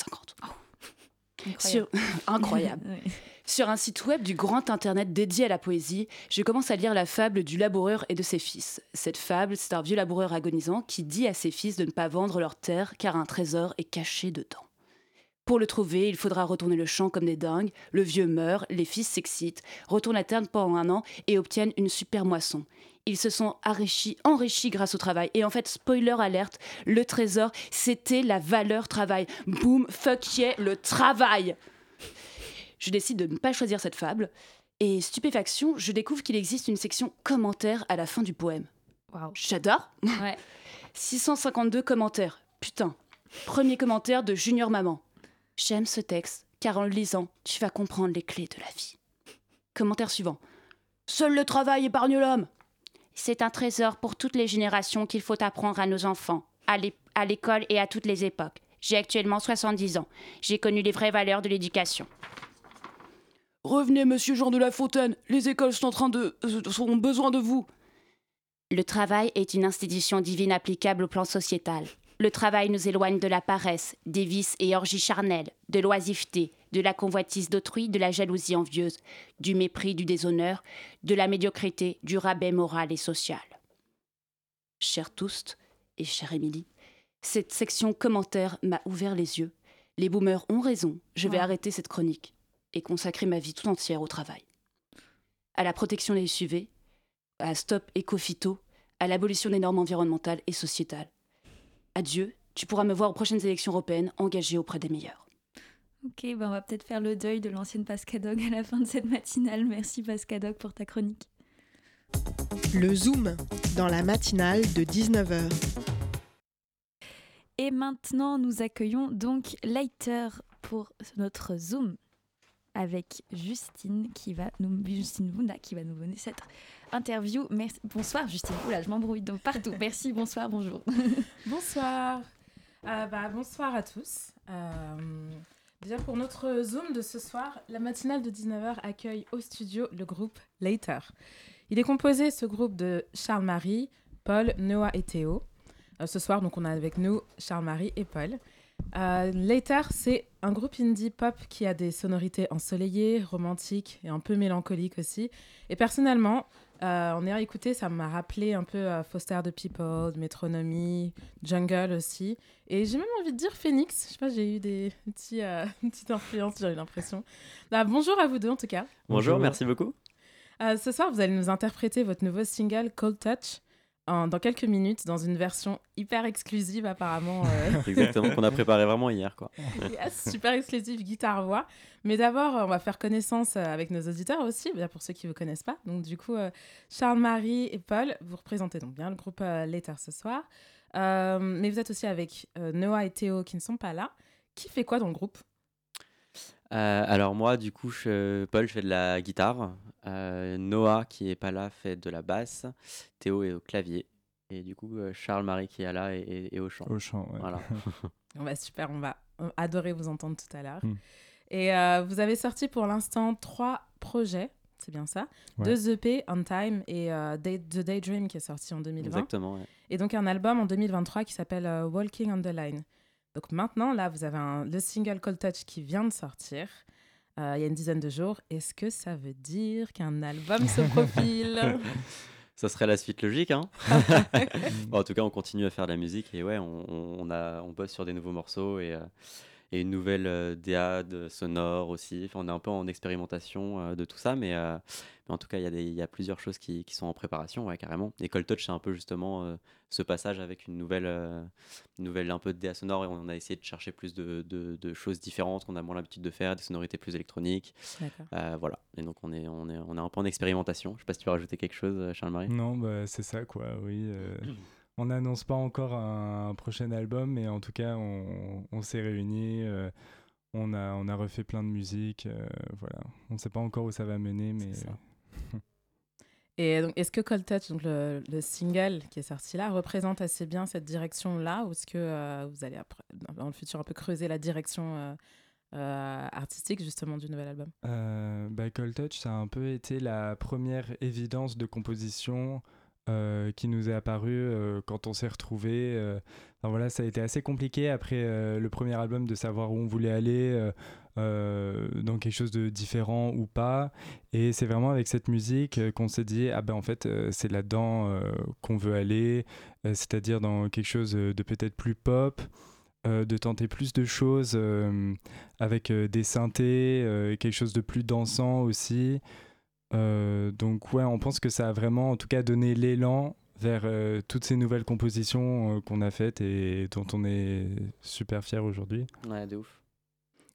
Incroyable. Incroyable. Oui. Sur un site web du grand internet dédié à la poésie, je commence à lire la fable du laboureur et de ses fils. Cette fable, c'est un vieux laboureur agonisant qui dit à ses fils de ne pas vendre leur terre car un trésor est caché dedans. Pour le trouver, il faudra retourner le champ comme des dingues. Le vieux meurt, les fils s'excitent, retournent à terre pendant un an et obtiennent une super moisson. Ils se sont enrichis, enrichis grâce au travail. Et en fait, spoiler alerte, le trésor, c'était la valeur travail. Boum, fuck yeah, le travail je décide de ne pas choisir cette fable. Et stupéfaction, je découvre qu'il existe une section commentaires à la fin du poème. Waouh. J'adore. Ouais. 652 commentaires. Putain. Premier commentaire de Junior Maman. J'aime ce texte, car en le lisant, tu vas comprendre les clés de la vie. Commentaire suivant. Seul le travail épargne l'homme. C'est un trésor pour toutes les générations qu'il faut apprendre à nos enfants, à l'école et à toutes les époques. J'ai actuellement 70 ans. J'ai connu les vraies valeurs de l'éducation. Revenez, monsieur Jean de La Fontaine, les écoles sont en train de. Euh, ont besoin de vous. Le travail est une institution divine applicable au plan sociétal. Le travail nous éloigne de la paresse, des vices et orgies charnelles, de l'oisiveté, de la convoitise d'autrui, de la jalousie envieuse, du mépris, du déshonneur, de la médiocrité, du rabais moral et social. Cher Toust et chère Émilie, cette section commentaire m'a ouvert les yeux. Les boomers ont raison, je vais arrêter cette chronique et consacrer ma vie tout entière au travail. À la protection des SUV, à Stop Ecofito, à l'abolition des normes environnementales et sociétales. Adieu, tu pourras me voir aux prochaines élections européennes engagées auprès des meilleurs. Ok, ben on va peut-être faire le deuil de l'ancienne Pascadog à la fin de cette matinale. Merci Pascadog pour ta chronique. Le Zoom, dans la matinale de 19h. Et maintenant, nous accueillons donc Leiter pour notre Zoom avec Justine qui va nous Justine Wunda qui va nous donner cette interview. Bonsoir Justine. Oula, je m'embrouille donc partout. Merci, bonsoir, bonjour. bonsoir. Euh, bah, bonsoir à tous. Euh, déjà pour notre Zoom de ce soir, la matinale de 19h accueille au studio le groupe Later. Il est composé, ce groupe, de Charles-Marie, Paul, Noah et Théo. Euh, ce soir, donc, on a avec nous Charles-Marie et Paul. Later, c'est un groupe indie pop qui a des sonorités ensoleillées, romantiques et un peu mélancoliques aussi. Et personnellement, euh, en ayant écouté, ça m'a rappelé un peu euh, Foster the People, Metronomy, Jungle aussi. Et j'ai même envie de dire Phoenix. Je sais pas, j'ai eu des petits, euh, petites influences, j'ai eu l'impression. Bah, bonjour à vous deux en tout cas. Bonjour, merci beaucoup. ce soir, vous allez nous interpréter votre nouveau single Cold Touch dans quelques minutes dans une version hyper exclusive apparemment. Euh. Exactement, qu'on a préparé vraiment hier. Quoi. super exclusive guitare-voix. Mais d'abord, on va faire connaissance euh, avec nos auditeurs aussi, pour ceux qui ne vous connaissent pas. Donc du coup, euh, Charles-Marie et Paul, vous représentez donc bien le groupe Later ce soir. mais vous êtes aussi avec Noah et Théo qui ne sont pas là. Qui fait quoi dans le groupe? Alors moi, du coup, je, Paul, je fais de la guitare. Euh, Noah, qui est pas là, fait de la basse. Théo est au clavier. Et du coup, euh, Charles-Marie qui est là et, au chant. Au chant, Voilà. on va super, on va, adoré vous entendre tout à l'heure. Mm. Et euh, vous avez sorti pour l'instant trois projets, c'est bien ça? Ouais. Deux EP, On Time et euh, Day- The Daydream qui est sorti en 2020. Exactement, ouais. Et donc un album en 2023 qui s'appelle euh, Walking on the Line. Donc maintenant, là, vous avez un- le single Cold Touch qui vient de sortir euh, il y a une dizaine de jours. Est-ce que ça veut dire qu'un album se profile? Ça serait la suite logique, hein Bon, En tout cas, on continue à faire de la musique et ouais, on, on- on a, on bosse sur des nouveaux morceaux et, euh, et une nouvelle euh, DA de sonore aussi. Enfin, on est un peu en expérimentation euh, de tout ça, mais, euh, mais en tout cas, il y, a y plusieurs choses qui, qui sont en préparation, ouais, carrément. Et Cold Touch, c'est un peu justement euh, ce passage avec une nouvelle, euh, une nouvelle un peu de DA sonore et on a essayé de chercher plus de, de- de choses différentes qu'on a moins l'habitude de faire, des sonorités plus électroniques. D'accord. Euh, voilà. Et donc, on est, on, est, on est un peu en expérimentation. Je sais pas si tu veux rajouter quelque chose, euh, Charles-Marie? Non, bah, c'est ça, quoi, oui. on n'annonce pas encore un, prochain album, mais en tout cas, on, on s'est réunis, euh, on, a, on a refait plein de musique, euh, voilà. On ne sait pas encore où ça va mener, mais... Et donc, est-ce que Cold Touch, donc le, le single qui est sorti là, représente assez bien cette direction-là Ou est-ce que euh, vous allez après, dans le futur un peu creuser la direction euh, euh, artistique justement du nouvel album? Bah, Cold Touch, ça a un peu été la première évidence de composition euh, qui nous est apparue euh, quand on s'est retrouvés. euh. Voilà, ça a été assez compliqué après le premier album de savoir où on voulait aller, dans quelque chose de différent ou pas. Et c'est vraiment avec cette musique qu'on s'est dit, ah ben en fait, c'est là-dedans qu'on veut aller, c'est-à-dire dans quelque chose de peut-être plus pop. de tenter plus de choses avec des synthés, quelque chose de plus dansant aussi. Euh, donc ouais, on pense que ça a vraiment en tout cas donné l'élan vers euh, toutes ces nouvelles compositions euh, qu'on a faites et dont on est super fiers aujourd'hui. Ouais, de ouf.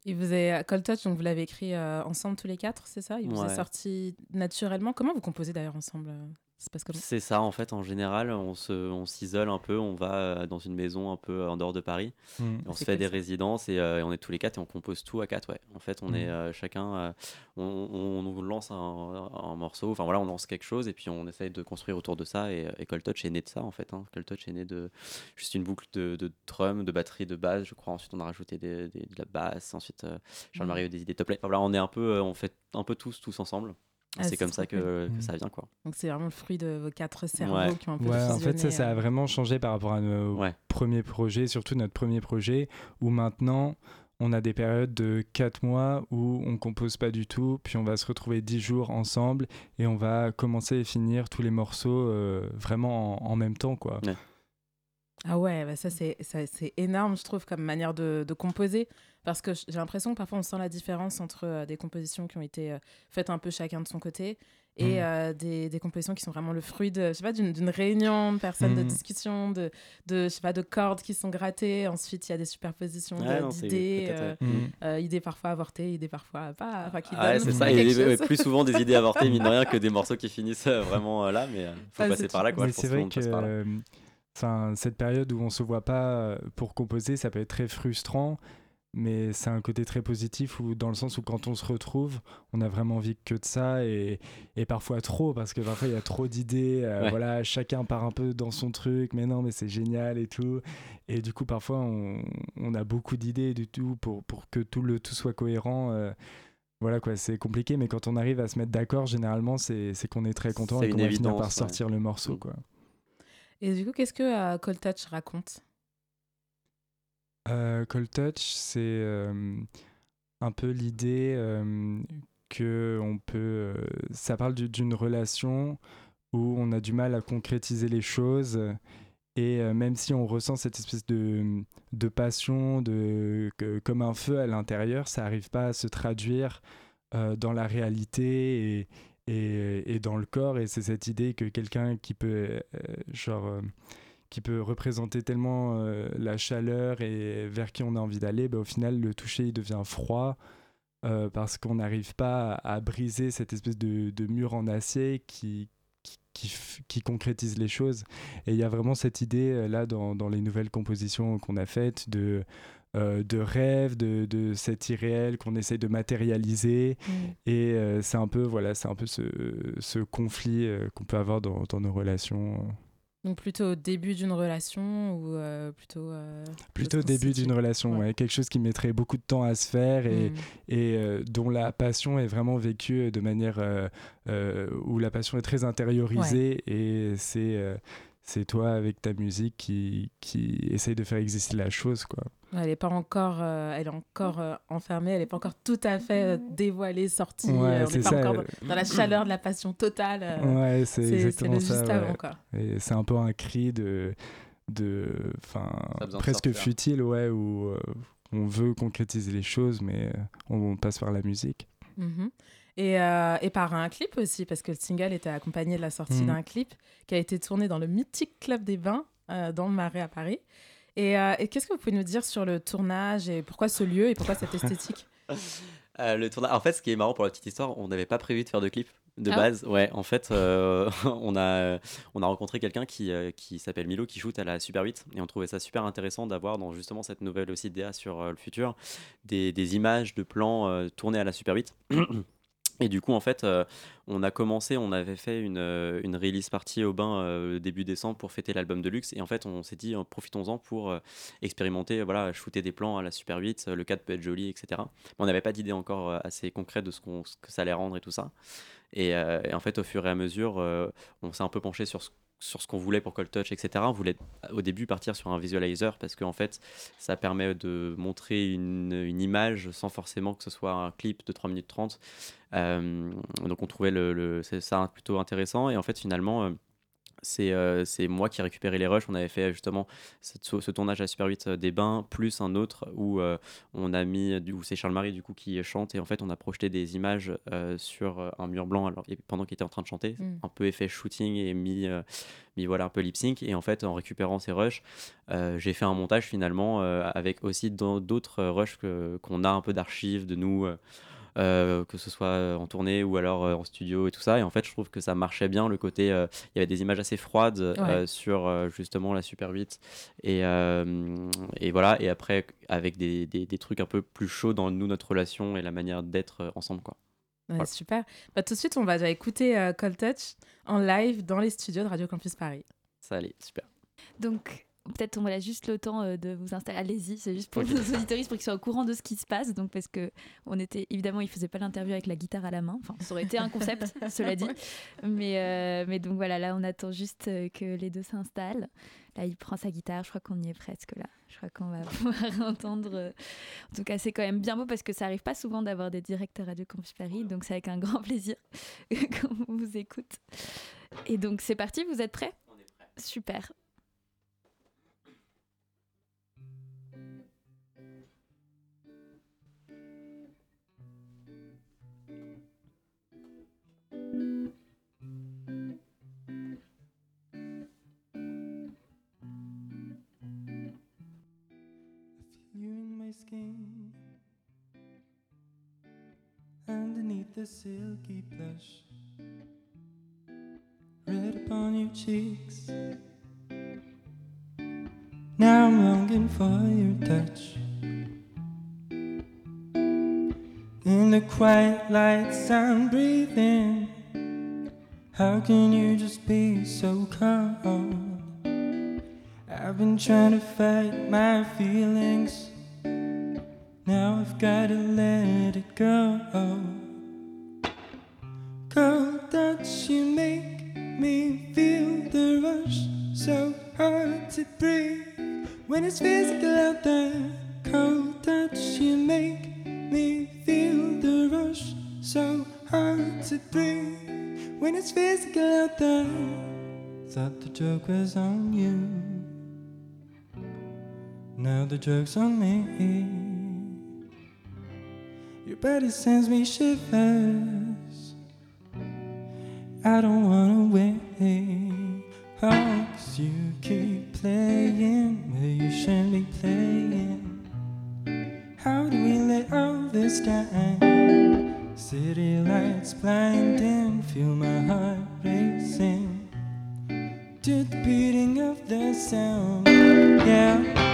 Il vous est Cold Touch, donc vous l'avez écrit euh, ensemble tous les quatre, c'est ça? Il vous est sorti naturellement. Comment vous composez d'ailleurs ensemble Ça se passe comment? C'est ça, en fait, en général, on se, on s'isole un peu, on va euh, dans une maison un peu en dehors de Paris, Mm. et on se fait cool, des résidences et, euh, et on est tous les quatre et on compose tout à quatre, ouais. En fait, on Mm. est euh, chacun, euh, on, on- lance un, un morceau, enfin voilà, on lance quelque chose et puis on essaye de construire autour de ça et, et Cold Touch est né de ça, en fait. Hein. Cold Touch est né de juste une boucle de, de drum, de batterie, de basse, je crois. Ensuite, on a rajouté des- des- de la basse, ensuite, euh, Charles-Marie a eu des idées top. Enfin, voilà, on est un peu, euh, on fait un peu tous, tous ensemble. Ah, c'est comme ça que, cool. que Mm. ça vient, quoi. Donc c'est vraiment le fruit de vos quatre cerveaux Ouais. qui ont un peu Ouais, en fait, ça, ça a euh. vraiment changé par rapport à nos Ouais. premiers projets, surtout notre premier projet, où maintenant, on a des périodes de 4 mois où on compose pas du tout, puis on va se retrouver 10 jours ensemble et on va commencer et finir tous les morceaux euh, vraiment en, en même temps, quoi. Ah ouais, bah ça c'est ça- c'est énorme, je trouve, comme manière de, de composer. Parce que j'ai l'impression que parfois on sent la différence entre euh, des compositions qui ont été euh, faites un peu chacun de son côté et Mhm. euh, des, des compositions qui sont vraiment le fruit de, je sais pas, d'une d'une réunion de personnes, de Mhm. discussion, de, de, je sais pas, de cordes qui sont grattées. Ensuite, il y a des superpositions c'est- d'idées, euh, euh, idées parfois avortées, idées parfois pas, enfin qui Ah ouais, donnent c'est ça, quelque et chose. plus souvent des idées avortées, mine de rien, que des morceaux qui finissent vraiment euh, là, mais euh, faut Ah, passer par là, quoi. C'est vrai que enfin, cette période où on se voit pas euh, pour composer, ça peut être très frustrant, mais c'est un côté très positif où, dans le sens où quand on se retrouve, on a vraiment envie que de ça et, et parfois trop parce que parfois il y a trop d'idées. euh, Ouais. Voilà, chacun part un peu dans son truc, mais non, mais c'est génial et tout. Et du coup, parfois on, on a beaucoup d'idées du tout pour, pour que tout le tout soit cohérent. euh, voilà quoi, c'est compliqué, mais quand on arrive à se mettre d'accord, généralement, c'est qu'on est très content et qu'on va finir par ouais. sortir le morceau. Quoi. Et du coup, qu'est-ce que euh, Cold Touch raconte? Euh, Cold Touch, c'est un peu l'idée que on peut. ça parle du- d'une relation où on a du mal à concrétiser les choses. Et même si on ressent cette espèce de, de passion, de, comme un feu à l'intérieur, ça n'arrive pas à se traduire dans la réalité et, dans le corps. Et c'est cette idée que quelqu'un qui peut, euh, genre, euh, qui peut représenter tellement euh, la chaleur et vers qui on a envie d'aller, bah, au final, le toucher, il devient froid. parce qu'on n'arrive pas à, briser cette espèce de, mur en acier qui, qui, qui, concrétise les choses. Et il y a vraiment cette idée là dans les nouvelles compositions qu'on a faites de, euh, de rêve, de, de cet irréel qu'on essaye de matérialiser. Et euh, c'est un peu, voilà, c'est un peu ce, ce conflit euh, qu'on peut avoir dans, dans nos relations. Donc plutôt au début d'une relation ou euh, plutôt... euh, Plutôt au début d'une relation, ouais. quelque chose qui mettrait beaucoup de temps à se faire et, Mm. et euh, dont la passion est vraiment vécue de manière où la passion est très intériorisée et c'est c'est toi avec ta musique qui, qui essaye de faire exister la chose. Quoi. Elle n'est pas encore, euh, elle est encore euh, enfermée, elle n'est pas encore tout à fait euh, dévoilée, sortie. Ouais, on n'est pas ça, encore dans, la chaleur de la passion totale. euh, ouais, c'est exactement ça. juste ouais. avant, quoi. Et c'est un peu un cri de, de, de presque futile, ouais, où euh, on veut concrétiser les choses, mais euh, on, on passe par la musique. Mhm. Et, euh, et par un clip aussi, parce que le single était accompagné de la sortie Mhm. d'un clip qui a été tourné dans le mythique Club des Bains, euh, dans le Marais à Paris. Et, euh, et qu'est-ce que vous pouvez nous dire sur le tournage et pourquoi ce lieu et pourquoi cette esthétique? Euh, le tournage. En fait, ce qui est marrant pour la petite histoire, on n'avait pas prévu de faire de clip de Ah. base. Ouais, en fait, euh, on, a, on a rencontré quelqu'un qui, qui s'appelle Milo, qui shoot à la Super 8. Et on trouvait ça super intéressant d'avoir dans justement cette nouvelle aussi DA sur le futur des, des images de plans tournés à la Super 8. Et du coup, en fait, euh, on a commencé, on avait fait une, euh, release party au bain euh, début décembre pour fêter l'album de luxe. Et en fait, on s'est dit, profitons-en pour expérimenter, voilà, shooter des plans à la Super 8. euh, Le cadre peut être joli, etc. Mais on n'avait pas d'idée encore assez concrète de ce, que ça allait rendre et tout ça. Et, et en fait, au fur et à mesure, on s'est un peu penché sur ce sur ce qu'on voulait pour Cold Touch, etc. On voulait au début partir sur un visualizer parce qu'en fait, ça permet de montrer une, image sans forcément que ce soit un clip de 3 minutes 30. Euh, donc on trouvait le, le- ça plutôt intéressant. Et en fait, finalement, euh, c'est euh, moi qui ai récupéré les rushs. On avait fait justement cette- ce, tournage à Super 8 euh, des bains, plus un autre où euh, on a mis, où c'est Charles-Marie du coup qui chante. Et en fait, on a projeté des images euh, sur un mur blanc alors, et pendant qu'il était en train de chanter. Mm. Un peu effet shooting et mis, mis voilà, un peu lip sync. Et en fait, en récupérant ces rushs, j'ai fait un montage finalement avec aussi d'autres rushs qu'on a un peu d'archives de nous. Euh, que ce soit euh, en tournée ou alors euh, en studio et tout ça. Et en fait, je trouve que ça marchait bien le côté. Il y avait des images assez froides Ouais. sur justement la Super 8. Et, et voilà. Et après, avec des, des, des trucs un peu plus chauds dans nous, notre relation et la manière d'être ensemble. Quoi. Ouais, Voilà. Super. Bah, tout de suite, on va écouter euh, Cold Touch en live dans les studios de Radio Campus Paris. Ça super. Donc, peut-être on va juste le temps euh, de vous installer. Allez-y, c'est juste pour nos auditeurs, pour qu'ils soient au courant de ce qui se passe. Donc, parce que on était évidemment, il faisait pas l'interview avec la guitare à la main. Enfin, ça aurait été un concept, cela dit. Mais, euh, mais donc voilà, là, on attend juste euh, que les deux s'installent. Là, il prend sa guitare. Je crois qu'on y est presque là. Je crois qu'on va pouvoir entendre. En tout cas, c'est quand même bien beau parce que ça arrive pas souvent d'avoir des directs à Radio Campus Paris. Donc, c'est avec un grand plaisir qu'on vous écoute. Et donc, c'est parti. Vous êtes prêts? On est prêt. Super. Skin. Underneath the silky blush. Red upon your cheeks. Now i'm longing for your touch. In the quiet lights i'm breathing. How can you just be so calm? I've been trying to fight my feelings. I've gotta let it go. Cold touch, you make me feel the rush. So hard to breathe when it's physical out there. Cold touch, you make me feel the rush. So hard to breathe when it's physical out there. Thought the joke was on you. Now the joke's on me. Your body sends me shivers. I don't wanna wait. Oh, 'cause you keep playing where you shouldn't be playing. How do we let all this down? City lights blinding, feel my heart racing to the beating of the sound. Yeah,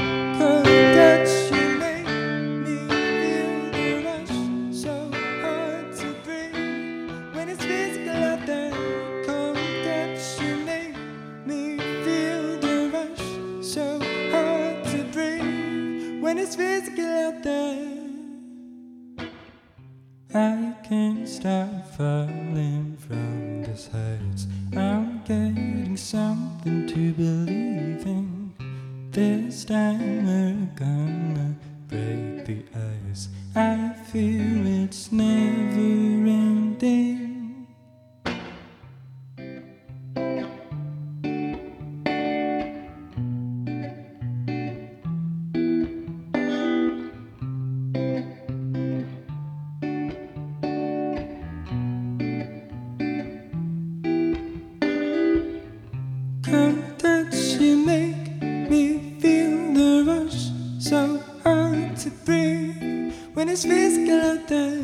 when it's physical out there.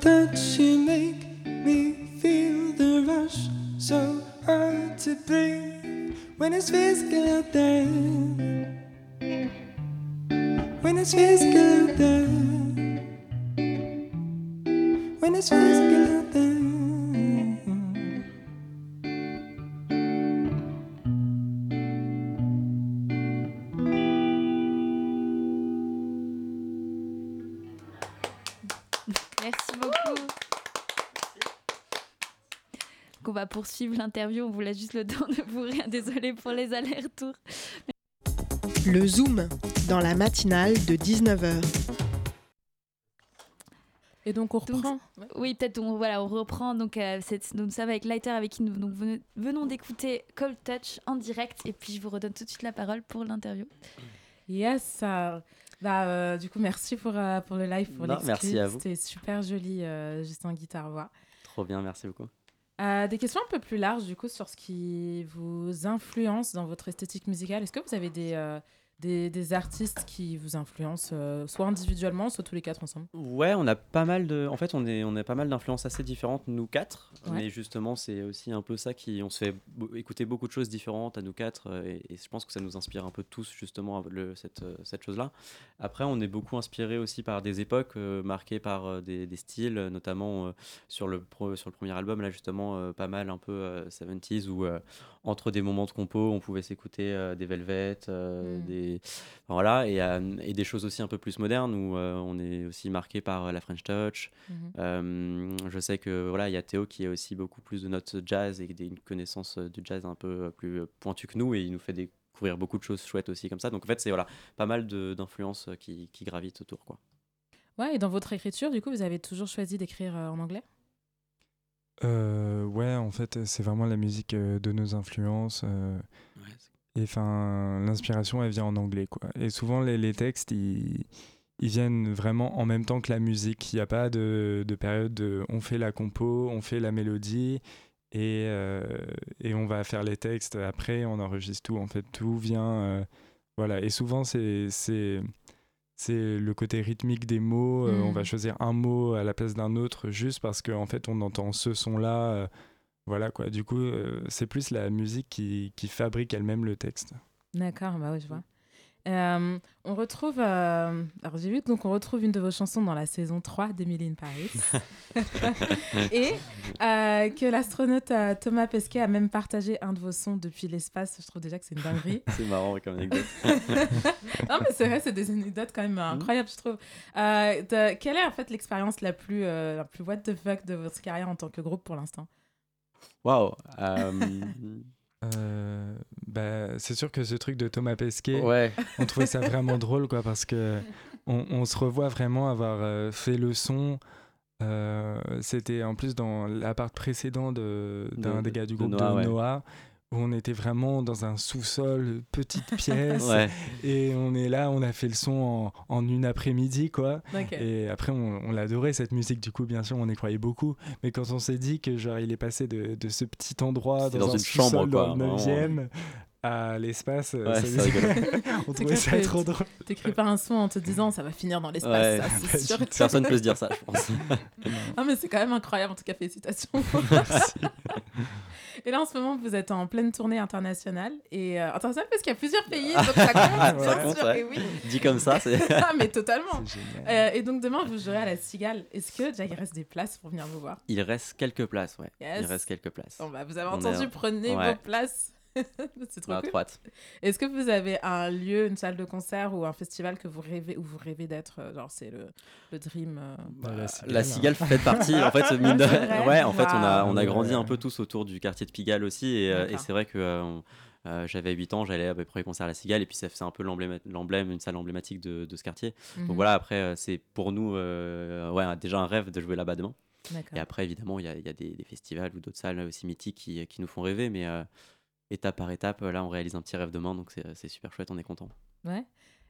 Touch you make me feel the rush so hard to breathe when it's physical out there. When it's physical out there. When it's physical poursuivre l'interview. On vous laisse juste le temps de vous rire. Désolée pour les allers-retours. Le Zoom, dans la matinale de 19h. Et donc on reprend. Oui, peut-être on, voilà, on reprend. Donc, euh, c'est- donc ça va avec Lighter avec qui nous donc, venons, venons d'écouter Cold Touch en direct. Et puis je vous redonne tout de suite la parole pour l'interview. Yes. euh, bah, euh, du coup, merci pour, euh, pour le live, pour Non, l'exclu. merci à vous. C'était super joli, euh, juste en guitare-voix. Trop bien, merci beaucoup. Euh, des questions un peu plus larges, du coup, sur ce qui vous influence dans votre esthétique musicale. Est-ce que vous avez des, euh, des, des artistes qui vous influencent, euh, soit individuellement, soit tous les quatre ensemble Ouais, on a pas mal de. En fait, on est, on a pas mal d'influences assez différentes, nous quatre. Ouais. Mais justement, c'est aussi un peu ça qui. On se fait écouter beaucoup de choses différentes à nous quatre. euh, Et, et je pense que ça nous inspire un peu tous, justement, le, cette, euh, cette chose-là. Après, on est beaucoup inspiré aussi par des époques euh, marquées par des, des styles, notamment sur, le pro- sur le premier album, là, justement, pas mal un peu euh, 70s où. Entre des moments de compo, on pouvait s'écouter euh, des Velvet, euh, Mm. des enfin, voilà, et, euh, et des choses aussi un peu plus modernes où on est aussi marqué par la French Touch. Mhm. Je sais que voilà, il y a Théo qui a aussi beaucoup plus de notes jazz et des, une connaissance du jazz un peu plus pointue que nous et il nous fait découvrir beaucoup de choses chouettes aussi comme ça. Donc en fait, c'est voilà, pas mal d'influences qui, qui gravitent autour quoi. Ouais, et dans votre écriture, du coup, vous avez toujours choisi d'écrire en anglais? Euh, ouais, en fait, c'est vraiment la musique euh, de nos influences. euh, et enfin, l'inspiration, elle vient en anglais, quoi. Et souvent, les, les textes, ils, ils viennent vraiment en même temps que la musique. Il n'y a pas de, de période de on fait la compo, on fait la mélodie et, et on va faire les textes après, on enregistre tout. En fait, tout vient. voilà. Et souvent, c'est. C'est le côté rythmique des mots. euh, on Mm. va choisir un mot à la place d'un autre juste parce qu'en fait, on entend ce son-là. euh, voilà quoi. Du coup, euh, c'est plus la musique qui, qui fabrique elle-même le texte. D'accord, bah oui, je vois. Euh, on retrouve, euh, alors j'ai vu que donc on retrouve une de vos chansons dans la saison 3 d'Emily in Paris. Et euh, que l'astronaute Thomas Pesquet a même partagé un de vos sons depuis l'espace. Je trouve déjà que c'est une dinguerie. c'est marrant comme anecdote. non, mais c'est vrai, c'est des anecdotes quand même incroyables, je trouve. De- quelle est en fait l'expérience la plus, la plus what the fuck de votre carrière en tant que groupe pour l'instant? Waouh. Euh, bah, c'est sûr que ce truc de Thomas Pesquet, Ouais. on trouvait ça vraiment drôle quoi, parce que on, on se revoit vraiment avoir euh, fait le son. euh, C'était en plus dans la part précédente de- d'un De- des gars du de groupe Noah, de ouais. Où on était vraiment dans un sous-sol, petite pièce, Ouais. et on est là, on a fait le son en, en une après-midi quoi. Et après, on, on l'adorait cette musique, du coup, bien sûr, on y croyait beaucoup. Mais quand on s'est dit que genre il est passé de, de ce petit endroit dans, dans un une chambre, sous-sol quoi, dans le vraiment. 9e à l'espace, euh, Ouais, on trouvait ça trop tu- drôle. T'écris pas un son en te disant ça va finir dans l'espace, Ouais. ça, c'est sûr. Personne peut se dire ça, je pense. non, mais c'est quand même incroyable, en tout cas, félicitations. Et là, en ce moment, vous êtes en pleine tournée internationale. Et euh, internationale parce qu'il y a plusieurs pays, donc ça compte, bien sûr. ouais. Et oui. Dit comme ça, c'est. ah, mais totalement. Euh, et donc, demain, vous jouerez à la Cigale. Est-ce que déjà il reste des places pour venir vous voir? Il reste quelques places, ouais. Yes. Il reste quelques places. Bon, bah, vous avez entendu, est- prenez ouais. vos places. c'est trop cool. Est-ce que vous avez un lieu, une salle de concert ou un festival que vous rêvez, où vous rêvez d'être euh, Genre, c'est le, le dream. euh, Bah, la cigale, La hein. fait partie. En fait, mine de- ouais, en fait, on a, on a grandi un peu tous autour du quartier de Pigalle aussi. Et, euh, et c'est vrai que euh, on- euh, j'avais 8 ans, j'allais à mes premiers concerts à la cigale. Et puis, ça- c'est un peu l'emblème, l'emblème, une salle emblématique de, de ce quartier. Mhm. Donc voilà, après, c'est pour nous euh, ouais, déjà un rêve de jouer là-bas demain. Et après, évidemment, il y a, il y a des, des festivals ou d'autres salles aussi mythiques qui, qui nous font rêver. Mais euh, étape par étape, là, on réalise un petit rêve demain. Donc c'est c'est super chouette, on est content. Ouais.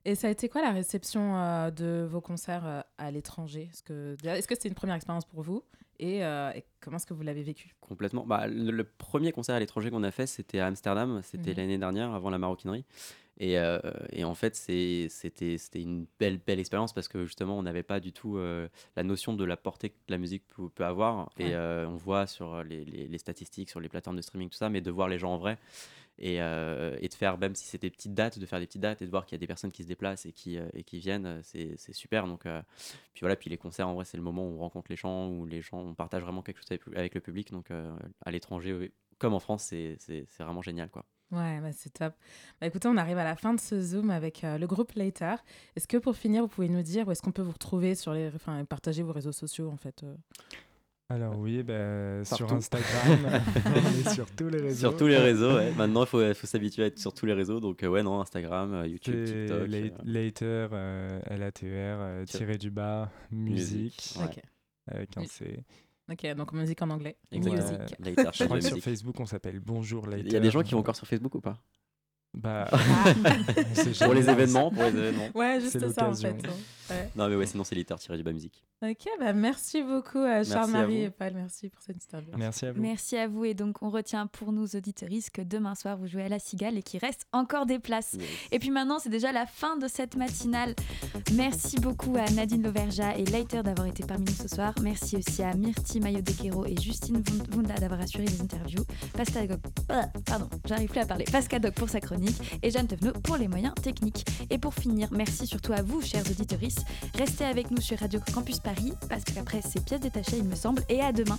Et ça a été quoi la réception euh, de vos concerts euh, à l'étranger? Est-ce que que c'était une première expérience pour vous? Et, euh, et comment est-ce que vous l'avez vécu? Complètement. Bah, le, le premier concert à l'étranger qu'on a fait, c'était à Amsterdam. C'était Mhm. l'année dernière, avant la maroquinerie. Et, euh, et en fait, c'était une belle, belle expérience parce que justement, on n'avait pas du tout euh, la notion de la portée que la musique peut, peut avoir. Ouais. Et euh, on voit sur les, les- les statistiques, sur les plateformes de streaming, tout ça, mais de voir les gens en vrai et, et de faire, même si c'est des petites dates, de faire des petites dates et de voir qu'il y a des personnes qui se déplacent et qui, et qui viennent, c'est super. Donc, puis voilà, puis les concerts, en vrai, c'est le moment où on rencontre les gens, où les gens, on partage vraiment quelque chose avec, avec le public. Donc, à l'étranger, comme en France, c'est vraiment génial, quoi. Ouais, bah, c'est top. Bah, écoutez, on arrive à la fin de ce Zoom avec euh, le groupe Later. Est-ce que pour finir, vous pouvez nous dire où est-ce qu'on peut vous retrouver sur les, enfin, partager vos réseaux sociaux en fait euh? Alors oui, bah, sur. Instagram, on est sur tous les réseaux. Sur tous les réseaux, ouais. Maintenant, il faut, faut s'habituer à être sur tous les réseaux. Donc, euh, ouais, non, Instagram, euh, YouTube, TikTok. la- euh, Later, euh, L-A-T-E-R, euh, tiré du bas, musique, ouais. Ok. avec un Oui. C. Ok, donc musique en anglais. Exactement. Music. Later, Je crois que sur. Facebook, on s'appelle Bonjour Later. Il y a des gens qui vont encore sur Facebook ou pas? Bah, Ah. Pour les événements, pour les événements. Ouais, C'est juste ça en fait. l'occasion. Ouais. Non, mais ouais, sinon, c'est Later-du-bas musique. Ok, bah merci beaucoup à Merci à Charles-Marie et Paul. Merci pour cette interview. Merci à vous. Merci à vous et donc on retient pour nous auditeurs que demain soir vous jouez à la Cigale et qu'il reste encore des places. Et puis maintenant c'est déjà la fin de cette matinale. Merci beaucoup à Nadine Loverja et Leiter d'avoir été parmi nous ce soir. Merci aussi à Myrti Mayo Dequero et Justine Vund- Vunda d'avoir assuré les interviews. Pascal Doc, ah, pardon, j'arrive plus à parler. Pascal Doc pour sa chronique et Jeanne Tevenot pour les moyens techniques. Et pour finir, merci surtout à vous chers auditeurs. Restez avec nous sur Radio Campus Paris parce qu'après c'est pièces détachées il me semble et à demain.